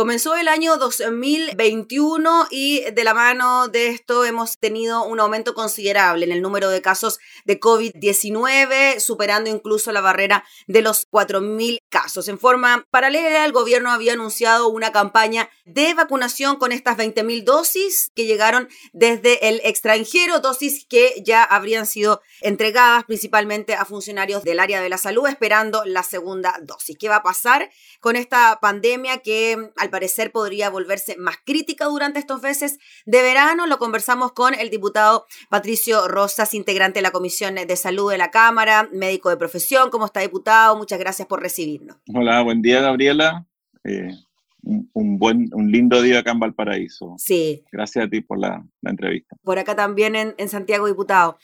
Comenzó el año 2021 y de la mano de esto hemos tenido un aumento considerable en el número de casos de COVID-19, superando incluso la barrera de los 4.000 casos. En forma paralela, el gobierno había anunciado una campaña de vacunación con estas 20.000 dosis que llegaron desde el extranjero, dosis que ya habrían sido entregadas principalmente a funcionarios del área de la salud esperando la segunda dosis. ¿Qué va a pasar con esta pandemia que al parecer podría volverse más crítica durante estos meses de verano. Lo conversamos con el diputado Patricio Rosas, integrante de la Comisión de Salud de la Cámara, médico de profesión. ¿Cómo está, diputado? Muchas gracias por recibirnos. Hola, buen día, Gabriela. Eh, un, buen, un lindo día acá en Valparaíso. Sí. Gracias a ti por la, entrevista. Por acá también en, en Santiago, diputado.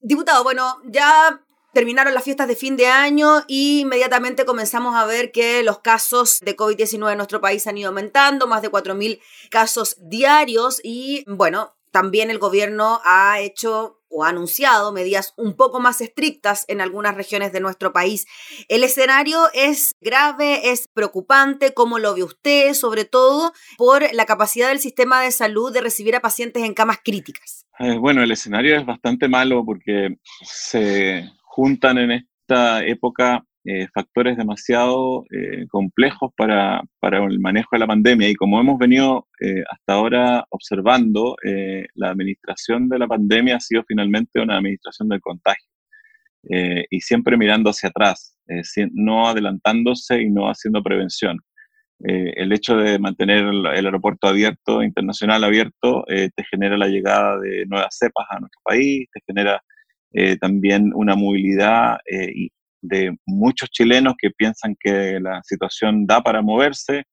Diputado, bueno, ya terminaron las fiestas de fin de año y inmediatamente comenzamos a ver que los casos de COVID-19 en nuestro país han ido aumentando, más de 4.000 casos diarios y bueno, también el gobierno ha hecho o ha anunciado medidas un poco más estrictas en algunas regiones de nuestro país. El escenario es grave, es preocupante, ¿cómo lo ve usted? Sobre todo por la capacidad del sistema de salud de recibir a pacientes en camas críticas. Eh, bueno, el escenario es bastante malo porque se juntan en esta época eh, factores demasiado eh, complejos para, para, el manejo de la pandemia y como hemos venido eh, hasta ahora observando, la administración de la pandemia ha sido finalmente una administración del contagio y siempre mirando hacia atrás, no adelantándose y no haciendo prevención. el hecho de mantener el, aeropuerto abierto, internacional abierto, te genera la llegada de nuevas cepas a nuestro país, te genera eh, también una movilidad eh, de muchos chilenos que piensan que la situación da para moverse,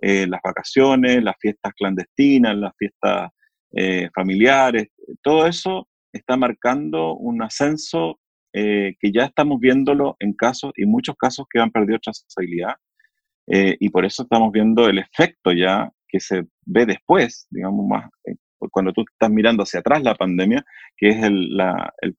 eh, las vacaciones, las fiestas clandestinas, las fiestas familiares, todo eso está marcando un ascenso que ya estamos viéndolo en casos y muchos casos que han perdido trazabilidad. y por eso estamos viendo el efecto ya que se ve después, digamos, más cuando tú estás mirando hacia atrás la pandemia, que es el, la, el,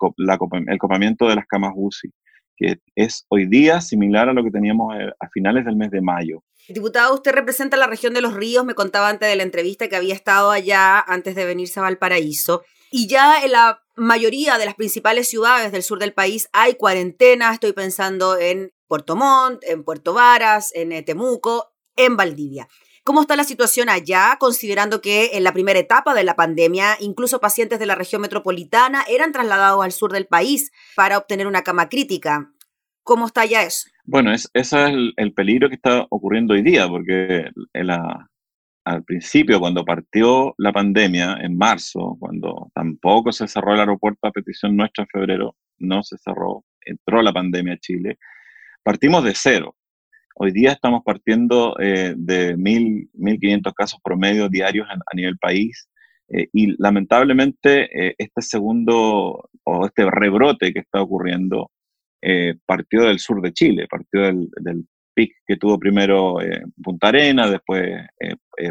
el copamiento de las camas UCI, que es hoy día similar a lo que teníamos eh, a finales del mes de mayo. Diputado, usted representa la región de los ríos, me contaba antes de la entrevista que había estado allá antes de venirse a Valparaíso. Y ya en la mayoría de las principales ciudades del sur del país hay cuarentena, estoy pensando en Puerto Montt, en Puerto Varas, en eh, Temuco, en Valdivia. ¿Cómo está la situación allá, considerando que en la primera etapa de la pandemia, incluso pacientes de la región metropolitana eran trasladados al sur del país para obtener una cama crítica? ¿Cómo está ya eso? Bueno, ese es el, peligro que está ocurriendo hoy día, porque al principio, cuando partió la pandemia, en marzo, cuando tampoco se cerró el aeropuerto a petición nuestra en febrero, no se cerró, entró la pandemia a Chile, partimos de cero. Hoy día estamos partiendo eh, de 1.000, 1.500 casos promedio diarios a, nivel país eh, y lamentablemente eh, este segundo o este rebrote que está ocurriendo partió del sur de Chile, partió del, del pic que tuvo primero Punta Arena, después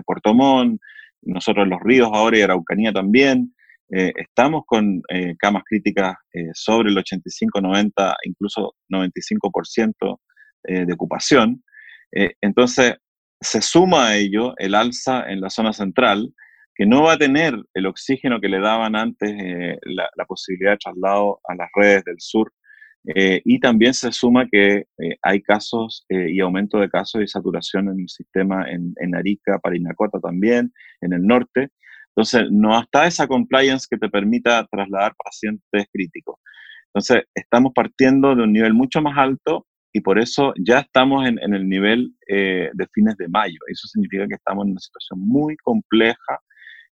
Puerto Montt, nosotros Los Ríos ahora y Araucanía también. estamos con camas críticas sobre el 85, 90, incluso 95% eh, de ocupación. Eh, entonces, se suma a ello el alza en la zona central, que no va a tener el oxígeno que le daban antes eh, la, posibilidad de traslado a las redes del sur. y también se suma que hay casos y aumento de casos y saturación en el sistema en, en Arica, Parinacota también, en el norte. Entonces, no está esa compliance que te permita trasladar pacientes críticos. Entonces, estamos partiendo de un nivel mucho más alto y por eso ya estamos en, el nivel eh, de fines de mayo. Eso significa que estamos en una situación muy compleja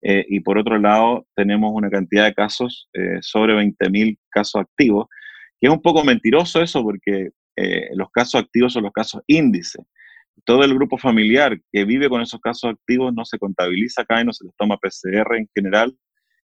eh, y por otro lado tenemos una cantidad de casos, eh, sobre 20.000 casos activos, que es un poco mentiroso eso porque los casos activos son los casos índice. Todo el grupo familiar que vive con esos casos activos no se contabiliza acá y no se les toma PCR en general,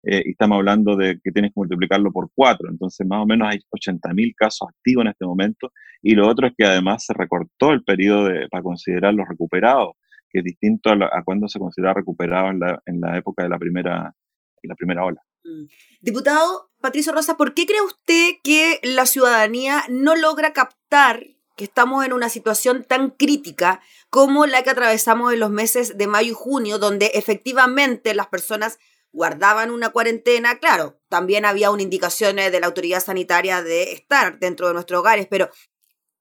eh, y estamos hablando de que tienes que multiplicarlo por cuatro. Entonces, más o menos hay 80.000 casos activos en este momento. Y lo otro es que además se recortó el periodo para considerar los recuperados, que es distinto a, cuando se considera recuperado en la, en la época de la primera, la primera ola. Mm. Diputado Patricio Rosa, ¿por qué cree usted que la ciudadanía no logra captar que estamos en una situación tan crítica como la que atravesamos en los meses de mayo y junio, donde efectivamente las personas guardaban una cuarentena. Claro, también había una indicación de la autoridad sanitaria de estar dentro de nuestros hogares, pero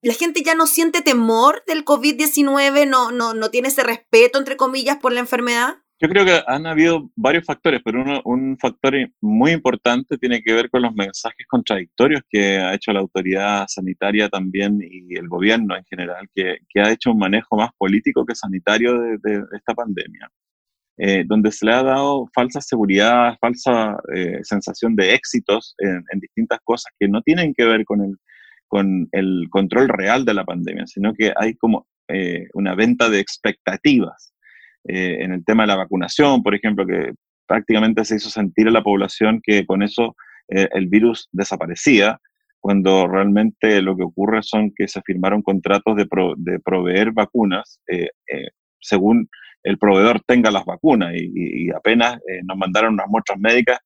la gente ya no siente temor del COVID-19, no, no, no tiene ese respeto, entre comillas, por la enfermedad. Yo creo que han habido varios factores, pero uno, un factor muy importante tiene que ver con los mensajes contradictorios que ha hecho la autoridad sanitaria también y el gobierno en general, que ha hecho un manejo más político que sanitario de, esta pandemia, eh, donde se le ha dado falsa seguridad, falsa eh, sensación de éxitos en, en, distintas cosas que no tienen que ver con el, con el control real de la pandemia, sino que hay como eh, una venta de expectativas eh, en el tema de la vacunación, por ejemplo, que prácticamente se hizo sentir a la población que con eso eh, el virus desaparecía, cuando realmente lo que ocurre son que se firmaron contratos de, proveer vacunas eh, según el proveedor tenga las vacunas y, apenas nos mandaron unas muestras médicas,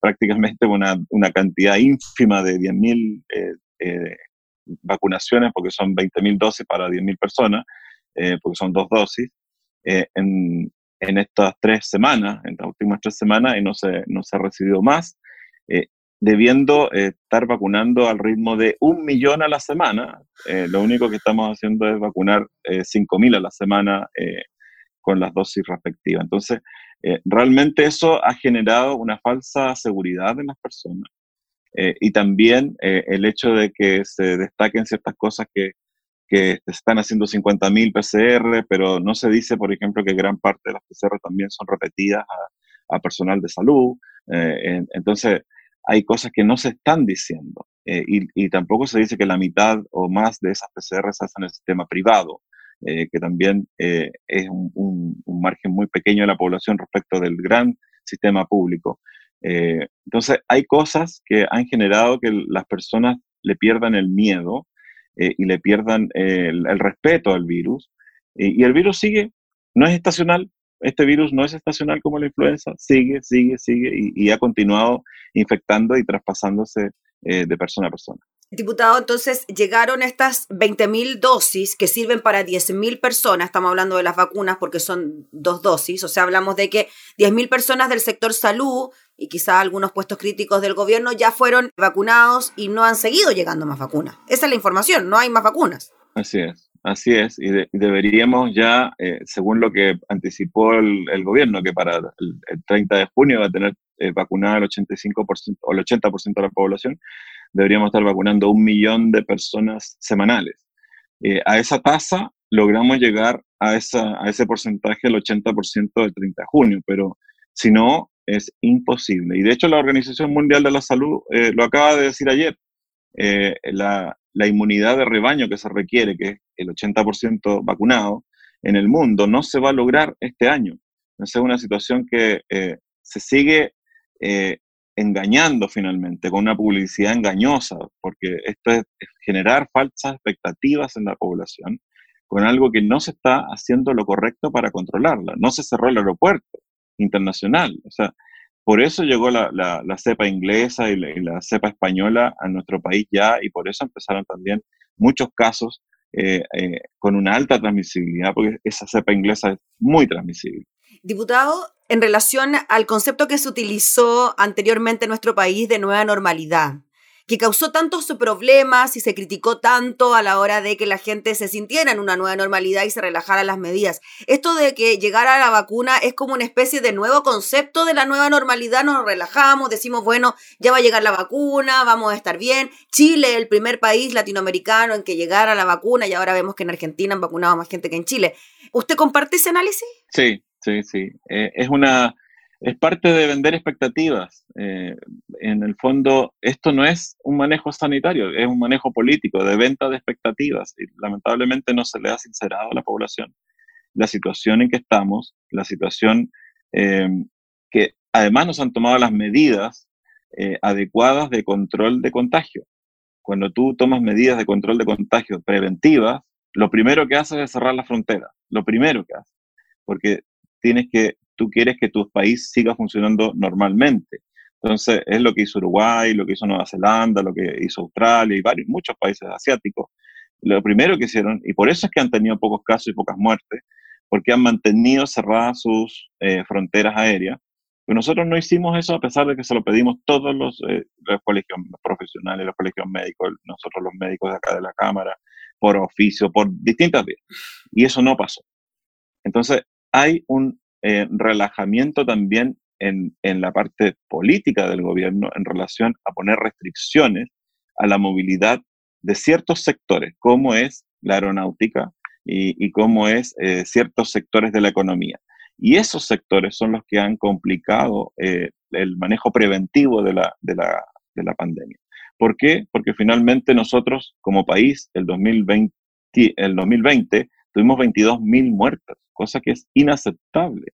prácticamente una, una, cantidad ínfima de 10.000 vacunaciones, porque son 20.000 dosis para 10.000 personas, porque son dos dosis, eh, en, en, estas tres semanas, en las últimas tres semanas, y no se, no se ha recibido más, eh, debiendo eh, estar vacunando al ritmo de un millón a la semana. lo único que estamos haciendo es vacunar 5.000 a la semana con las dosis respectivas. Entonces, realmente eso ha generado una falsa seguridad en las personas. y también el hecho de que se destaquen ciertas cosas que que están haciendo 50.000 PCR, pero no se dice, por ejemplo, que gran parte de las PCR también son repetidas a, personal de salud. Eh, entonces, hay cosas que no se están diciendo. Eh, y, tampoco se dice que la mitad o más de esas PCR se hacen en el sistema privado, eh, que también es un, margen muy pequeño de la población respecto del gran sistema público. entonces, hay cosas que han generado que las personas le pierdan el miedo eh, y le pierdan eh, el, respeto al virus. y el virus sigue, no es estacional, este virus no es estacional como la influenza, sigue, sigue, sigue y, ha continuado infectando y traspasándose eh, de persona a persona. Diputado, entonces llegaron estas 20.000 dosis que sirven para 10.000 personas, estamos hablando de las vacunas porque son dos dosis, o sea, hablamos de que 10.000 personas del sector salud y quizá algunos puestos críticos del gobierno ya fueron vacunados y no han seguido llegando más vacunas. Esa es la información, no hay más vacunas. Así es, así es, y, deberíamos ya, eh, según lo que anticipó el, gobierno, que para el, 30 de junio va a tener eh, vacunada el 85% o el 80% de la población, deberíamos estar vacunando un millón de personas semanales. Eh, a esa tasa logramos llegar a, ese porcentaje, el 80% del 30 de junio, pero si no, es imposible. Y de hecho la Organización Mundial de la Salud eh, lo acaba de decir ayer, la, inmunidad de rebaño que se requiere, que es el 80% vacunado en el mundo, no se va a lograr este año. es una situación que se sigue engañando finalmente, con una publicidad engañosa, porque esto es generar falsas expectativas en la población con algo que no se está haciendo lo correcto para controlarla. No se cerró el aeropuerto internacional. O sea, por eso llegó la, la, cepa inglesa y la, cepa española a nuestro país ya y por eso empezaron también muchos casos eh, eh, con una alta transmisibilidad, porque esa cepa inglesa es muy transmisible. Diputado, en relación al concepto que se utilizó anteriormente en nuestro país de nueva normalidad, que causó tantos problemas y se criticó tanto a la hora de que la gente se sintiera en una nueva normalidad y se relajara las medidas. Esto de que llegara la vacuna es como una especie de nuevo concepto de la nueva normalidad, nos relajamos, decimos, bueno, ya va a llegar la vacuna, vamos a estar bien. Chile, el primer país latinoamericano en que llegara la vacuna y ahora vemos que en Argentina han vacunado más gente que en Chile. ¿Usted comparte ese análisis? Sí, sí, sí. Eh, es una es parte de vender expectativas. Eh, en el fondo, esto no es un manejo sanitario, es un manejo político de venta de expectativas y lamentablemente no se le ha sincerado a la población la situación en que estamos, la situación eh, que además nos han tomado las medidas eh, adecuadas de control de contagio. Cuando tú tomas medidas de control de contagio preventivas, lo primero que haces es cerrar la frontera, lo primero que haces, porque tienes que tú quieres que tu país siga funcionando normalmente. Entonces, es lo que hizo Uruguay, lo que hizo Nueva Zelanda, lo que hizo Australia y varios, muchos países asiáticos. lo primero que hicieron, y por eso es que han tenido pocos casos y pocas muertes, porque han mantenido cerradas sus eh, fronteras aéreas. Pero nosotros no hicimos eso a pesar de que se lo pedimos todos los, eh, los colegios profesionales, los colegios médicos, nosotros los médicos de acá de la Cámara, por oficio, por distintas vías. Y eso no pasó. Entonces, hay un eh, relajamiento también en, en, la parte política del gobierno en relación a poner restricciones a la movilidad de ciertos sectores, como es la aeronáutica y, y como es eh, ciertos sectores de la economía. Y esos sectores son los que han complicado eh, el manejo preventivo de la, de, la, de la pandemia. ¿Por qué? Porque finalmente nosotros como país, el 2020, el 2020 tuvimos 22.000 muertes, cosa que es inaceptable,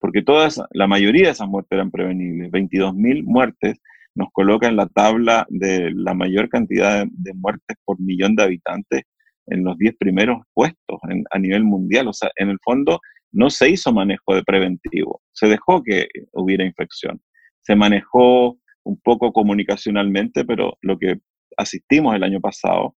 porque todas, la mayoría de esas muertes eran prevenibles. 22.000 muertes nos coloca en la tabla de la mayor cantidad de, muertes por millón de habitantes en los 10 primeros puestos a nivel mundial. O sea, en el fondo no se hizo manejo de preventivo, se dejó que hubiera infección. Se manejó un poco comunicacionalmente, pero lo que asistimos el año pasado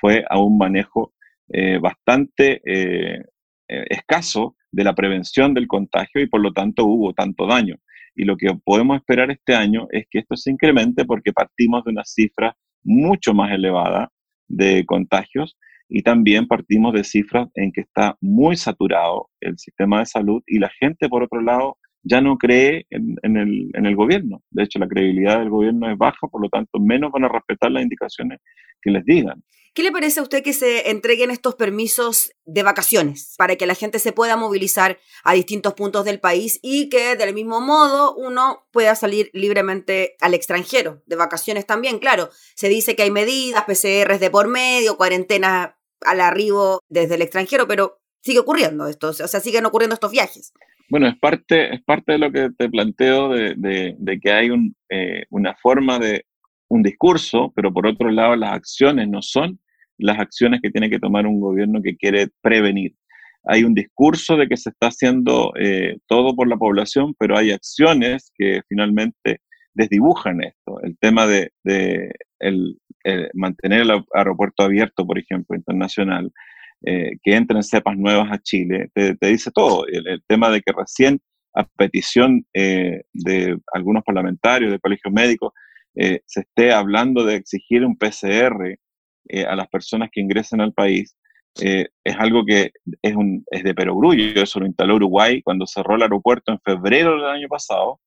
fue a un manejo eh, bastante eh, eh, escaso de la prevención del contagio y por lo tanto hubo tanto daño. Y lo que podemos esperar este año es que esto se incremente porque partimos de una cifra mucho más elevada de contagios y también partimos de cifras en que está muy saturado el sistema de salud y la gente, por otro lado, ya no cree en, el, en, el, gobierno. De hecho, la credibilidad del gobierno es baja, por lo tanto, menos van a respetar las indicaciones que les digan. ¿Qué le parece a usted que se entreguen estos permisos de vacaciones para que la gente se pueda movilizar a distintos puntos del país y que del mismo modo uno pueda salir libremente al extranjero? De vacaciones también, claro. Se dice que hay medidas, PCRs de por medio, cuarentena al arribo desde el extranjero, pero sigue ocurriendo esto, o sea, siguen ocurriendo estos viajes. Bueno, es parte, es parte de lo que te planteo de, de, que hay eh, una forma de un discurso, pero por otro lado las acciones no son las acciones que tiene que tomar un gobierno que quiere prevenir. Hay un discurso de que se está haciendo eh, todo por la población, pero hay acciones que finalmente desdibujan esto. El tema de, el, mantener el aeropuerto abierto, por ejemplo, internacional, eh, que entren cepas nuevas a Chile, te, dice todo. El, tema de que recién, a petición eh, de algunos parlamentarios, de colegios médicos, se esté hablando de exigir un PCR eh, a las personas que ingresen al país, eh, es algo que es, un, es de perogrullo. Eso lo instaló Uruguay cuando cerró el aeropuerto en febrero del año pasado.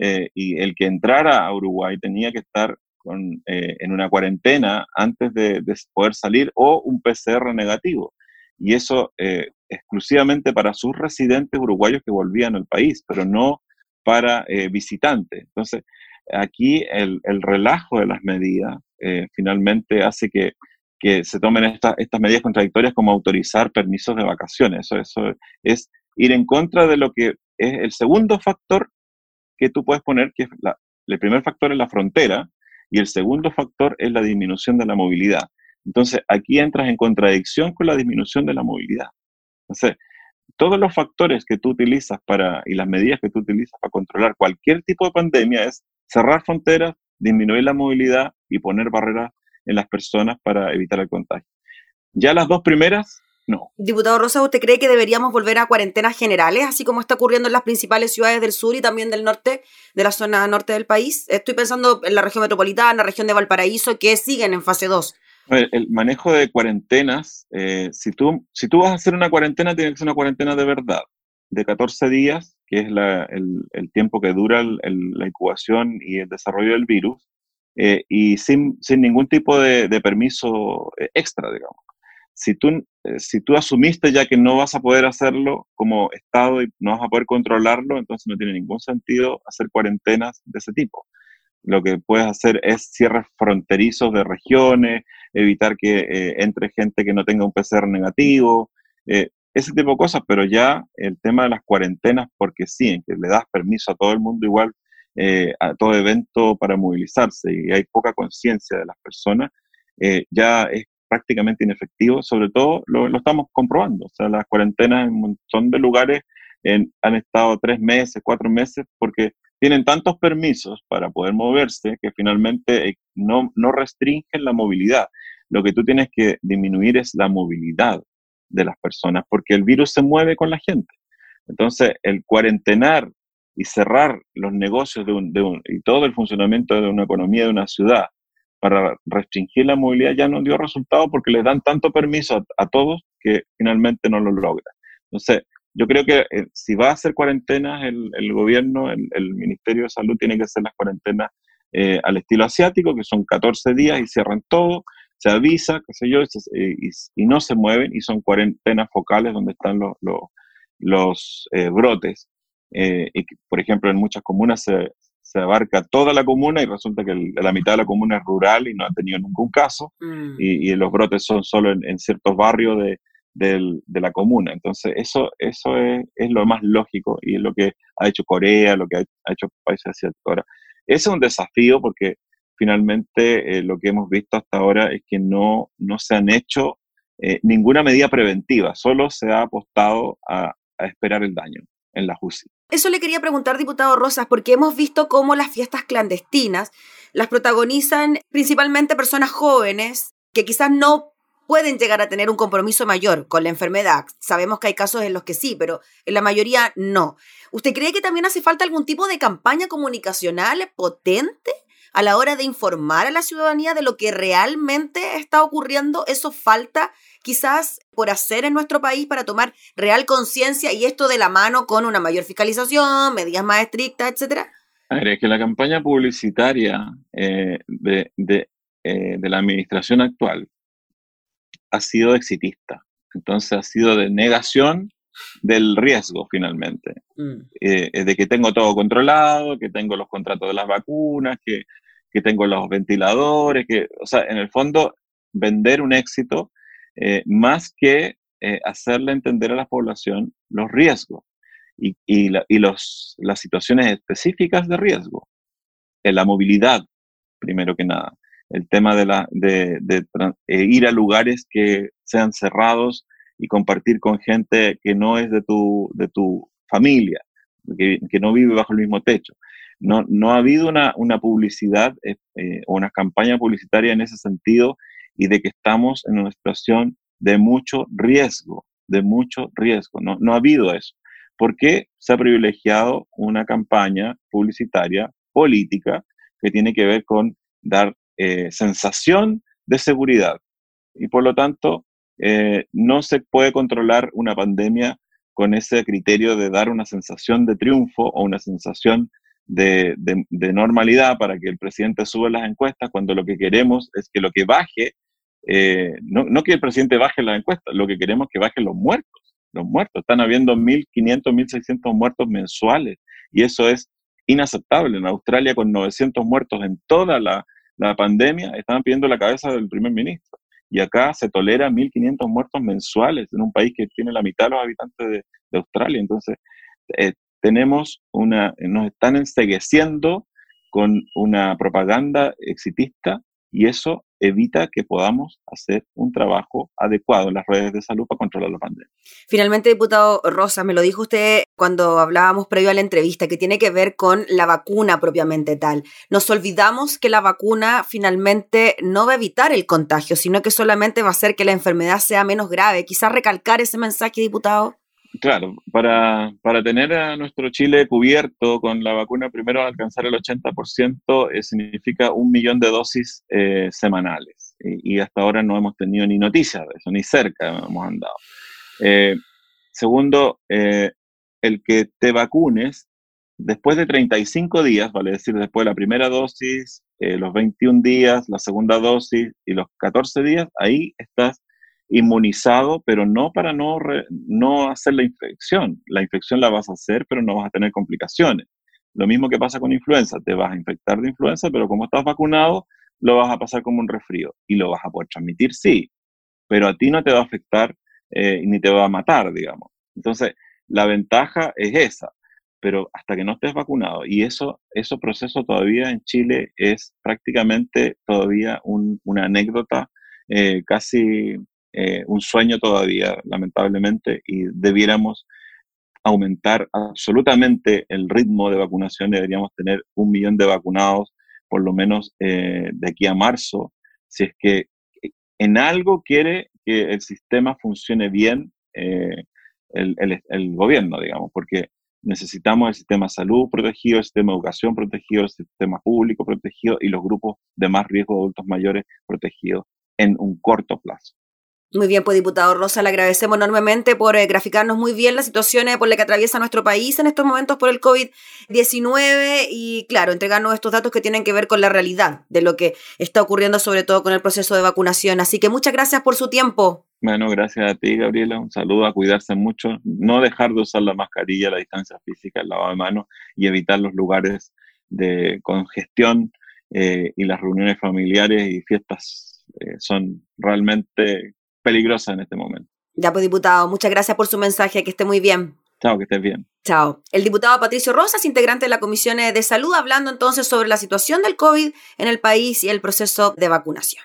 Eh, y el que entrara a Uruguay tenía que estar con, en una cuarentena antes de, de, poder salir o un PCR negativo. Y eso exclusivamente para sus residentes uruguayos que volvían al país, pero no para visitantes. Entonces, aquí el, el, relajo de las medidas eh, finalmente hace que, que se tomen estas medidas contradictorias como autorizar permisos de vacaciones. Eso, eso es ir en contra de lo que es el segundo factor que tú puedes poner, que es el primer factor es la frontera y el segundo factor es la disminución de la movilidad. Entonces, aquí entras en contradicción con la disminución de la movilidad. Entonces, todos los factores que tú utilizas para, y las medidas que tú utilizas para controlar cualquier tipo de pandemia es cerrar fronteras, disminuir la movilidad y poner barreras en las personas para evitar el contagio. Ya las dos primeras, no. Diputado Rosa, ¿usted cree que deberíamos volver a cuarentenas generales, así como está ocurriendo en las principales ciudades del sur y también del norte, de la zona norte del país? Estoy pensando en la región metropolitana, la región de Valparaíso, que siguen en fase 2. El, manejo de cuarentenas, eh, si, tú, si tú vas a hacer una cuarentena, tiene que ser una cuarentena de verdad, de 14 días, que es el, tiempo que dura la incubación y el desarrollo del virus, eh, y sin, sin, ningún tipo de, permiso eh, extra, digamos. Si tú, eh, si tú asumiste ya que no vas a poder hacerlo como Estado y no vas a poder controlarlo, entonces no tiene ningún sentido hacer cuarentenas de ese tipo. Lo que puedes hacer es cierres fronterizos de regiones, evitar que entre gente que no tenga un PCR negativo, ese tipo de cosas, pero ya el tema de las cuarentenas, porque sí, en que le das permiso a todo el mundo igual, eh, a todo evento para movilizarse y hay poca conciencia de las personas, eh, ya es prácticamente inefectivo, sobre todo lo, estamos comprobando, o sea, las cuarentenas en un montón de lugares han estado tres meses, cuatro meses, porque tienen tantos permisos para poder moverse que finalmente eh, no, restringen la movilidad. lo que tú tienes que disminuir es la movilidad de las personas, porque el virus se mueve con la gente. Entonces, el cuarentenar y cerrar los negocios de un, y todo el funcionamiento de una economía de una ciudad para restringir la movilidad ya no dio resultado porque le dan tanto permiso a, todos que finalmente no lo logra. Entonces, yo creo que eh, si va a hacer cuarentenas el, el gobierno, el, el, Ministerio de Salud tiene que hacer las cuarentenas eh, al estilo asiático, que son 14 días y cierran todo, se avisa, qué sé yo, y, y, no se mueven y son cuarentenas focales donde están los, los, los eh, brotes. y por ejemplo, en muchas comunas se, se abarca toda la comuna y resulta que la mitad de la comuna es rural y no ha tenido ningún caso mm. y, y, los brotes son solo en, en ciertos barrios de, de la comuna. Entonces, eso, eso es, es, lo más lógico y es lo que ha hecho Corea, lo que ha, hecho países asiáticos. Ahora, ese es un desafío porque finalmente eh, lo que hemos visto hasta ahora es que no, no se han hecho eh, ninguna medida preventiva, solo se ha apostado a, a esperar el daño en la UCI. Eso le quería preguntar, diputado Rosas, porque hemos visto cómo las fiestas clandestinas las protagonizan principalmente personas jóvenes que quizás no pueden llegar a tener un compromiso mayor con la enfermedad. Sabemos que hay casos en los que sí, pero en la mayoría no. ¿Usted cree que también hace falta algún tipo de campaña comunicacional potente a la hora de informar a la ciudadanía de lo que realmente está ocurriendo? ¿Eso falta quizás por hacer en nuestro país para tomar real conciencia y esto de la mano con una mayor fiscalización, medidas más estrictas, etcétera? Es que la campaña publicitaria eh, de, eh, de la administración actual ha sido exitista. Entonces ha sido de negación del riesgo finalmente, mm. eh, de que tengo todo controlado, que tengo los contratos de las vacunas, que, que, tengo los ventiladores, que, o sea, en el fondo vender un éxito eh, más que eh, hacerle entender a la población los riesgos y, y, y los, las situaciones específicas de riesgo, la movilidad, primero que nada el tema de, la, de, eh, ir a lugares que sean cerrados y compartir con gente que no es de tu, de tu familia, que, que no vive bajo el mismo techo. No, no ha habido una, una publicidad eh, eh, o una campaña publicitaria en ese sentido y de que estamos en una situación de mucho riesgo, de mucho riesgo. No, no ha habido eso. porque se ha privilegiado una campaña publicitaria política que tiene que ver con dar eh, sensación de seguridad. Y por lo tanto, eh, no se puede controlar una pandemia con ese criterio de dar una sensación de triunfo o una sensación de, normalidad para que el presidente suba las encuestas, cuando lo que queremos es que lo que baje, eh, no, no, que el presidente baje las encuestas, lo que queremos es que bajen los muertos. Los muertos, están habiendo 1.500, 1.600 muertos mensuales y eso es inaceptable. En Australia, con 900 muertos en toda la, la pandemia, estaban pidiendo la cabeza del primer ministro. Y acá se tolera 1.500 muertos mensuales en un país que tiene la mitad de los habitantes de, Australia. Entonces, eh, tenemos una, nos están ensegueciendo con una propaganda exitista y eso evita que podamos hacer un trabajo adecuado en las redes de salud para controlar la pandemia. Finalmente, diputado Rosa, me lo dijo usted cuando hablábamos previo a la entrevista, que tiene que ver con la vacuna propiamente tal. Nos olvidamos que la vacuna finalmente no va a evitar el contagio, sino que solamente va a hacer que la enfermedad sea menos grave. Quizás recalcar ese mensaje, diputado. Claro, para, para, tener a nuestro Chile cubierto con la vacuna, primero alcanzar el 80% eh, significa un millón de dosis eh, semanales. Y, hasta ahora no hemos tenido ni noticias de eso, ni cerca hemos andado. Eh, segundo, el que te vacunes después de 35 días, vale decir, después de la primera dosis, los 21 días, la segunda dosis y los 14 días, ahí estás inmunizado, pero no para no, no hacer la infección. La infección la vas a hacer, pero no vas a tener complicaciones. Lo mismo que pasa con influenza, te vas a infectar de influenza, pero como estás vacunado, lo vas a pasar como un resfrío y lo vas a poder transmitir, sí, pero a ti no te va a afectar eh, ni te va a matar, digamos. Entonces, la ventaja es esa, pero hasta que no estés vacunado, y eso, eso proceso todavía en Chile es prácticamente todavía una anécdota eh, casi eh, un sueño todavía, lamentablemente, y debiéramos aumentar absolutamente el ritmo de vacunación. Deberíamos tener un millón de vacunados, por lo menos eh, de aquí a marzo, si es que en algo quiere que el sistema funcione bien eh, el, el, gobierno, digamos, porque necesitamos el sistema de salud protegido, el sistema de educación protegido, el sistema público protegido y los grupos de más riesgo de adultos mayores protegidos en un corto plazo. Muy bien, pues diputado Rosa, le agradecemos enormemente por eh, graficarnos muy bien las situaciones por las que atraviesa nuestro país en estos momentos por el COVID-19 y, claro, entregarnos estos datos que tienen que ver con la realidad de lo que está ocurriendo, sobre todo con el proceso de vacunación. Así que muchas gracias por su tiempo. Bueno, gracias a ti, Gabriela. Un saludo, a cuidarse mucho, no dejar de usar la mascarilla, la distancia física, el lavado de manos y evitar los lugares de congestión eh, y las reuniones familiares y fiestas eh, son realmente peligrosa en este momento. Ya pues, diputado, muchas gracias por su mensaje, que esté muy bien. Chao, que estés bien. Chao. El diputado Patricio Rosas, integrante de la Comisión de Salud, hablando entonces sobre la situación del COVID en el país y el proceso de vacunación.